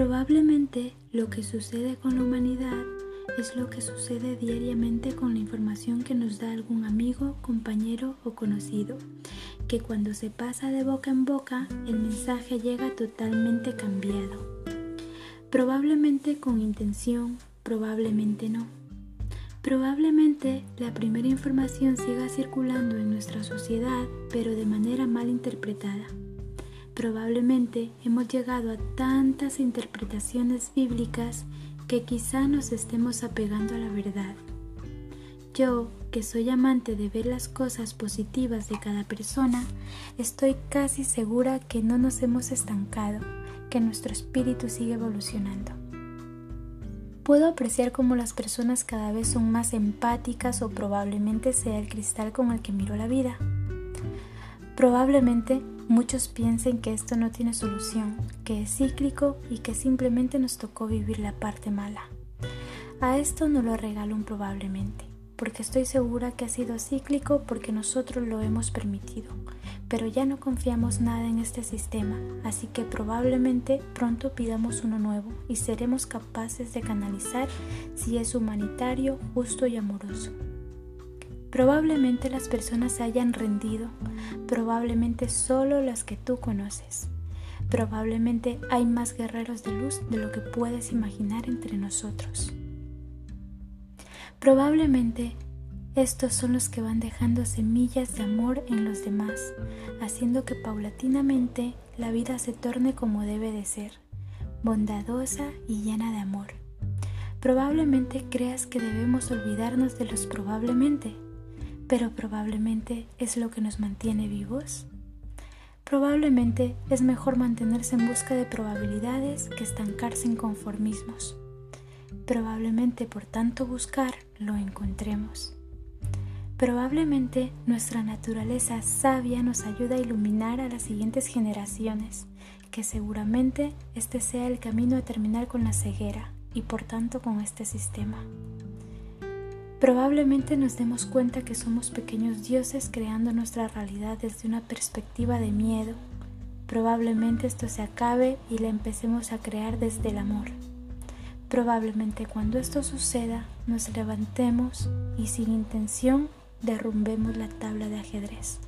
Probablemente lo que sucede con la humanidad es lo que sucede diariamente con la información que nos da algún amigo, compañero o conocido, que cuando se pasa de boca en boca el mensaje llega totalmente cambiado. Probablemente con intención, probablemente no. Probablemente la primera información siga circulando en nuestra sociedad, pero de manera mal interpretada. Probablemente hemos llegado a tantas interpretaciones bíblicas que quizá nos estemos apegando a la verdad. Yo, que soy amante de ver las cosas positivas de cada persona, estoy casi segura que no nos hemos estancado, que nuestro espíritu sigue evolucionando. Puedo apreciar cómo las personas cada vez son más empáticas o probablemente sea el cristal con el que miro la vida. Probablemente muchos piensen que esto no tiene solución, que es cíclico y que simplemente nos tocó vivir la parte mala. A esto no lo regalo probablemente, porque estoy segura que ha sido cíclico porque nosotros lo hemos permitido, pero ya no confiamos nada en este sistema, así que probablemente pronto pidamos uno nuevo y seremos capaces de canalizar si es humanitario, justo y amoroso. Probablemente las personas se hayan rendido, probablemente solo las que tú conoces. Probablemente hay más guerreros de luz de lo que puedes imaginar entre nosotros. Probablemente estos son los que van dejando semillas de amor en los demás, haciendo que paulatinamente la vida se torne como debe de ser, bondadosa y llena de amor. Probablemente creas que debemos olvidarnos de los probablemente, pero probablemente es lo que nos mantiene vivos. Probablemente es mejor mantenerse en busca de probabilidades que estancarse en conformismos. Probablemente por tanto buscar lo encontremos. Probablemente nuestra naturaleza sabia nos ayuda a iluminar a las siguientes generaciones, que seguramente este sea el camino a terminar con la ceguera y por tanto con este sistema. Probablemente nos demos cuenta que somos pequeños dioses creando nuestra realidad desde una perspectiva de miedo. Probablemente esto se acabe y la empecemos a crear desde el amor. Probablemente cuando esto suceda nos levantemos y sin intención derrumbemos la tabla de ajedrez.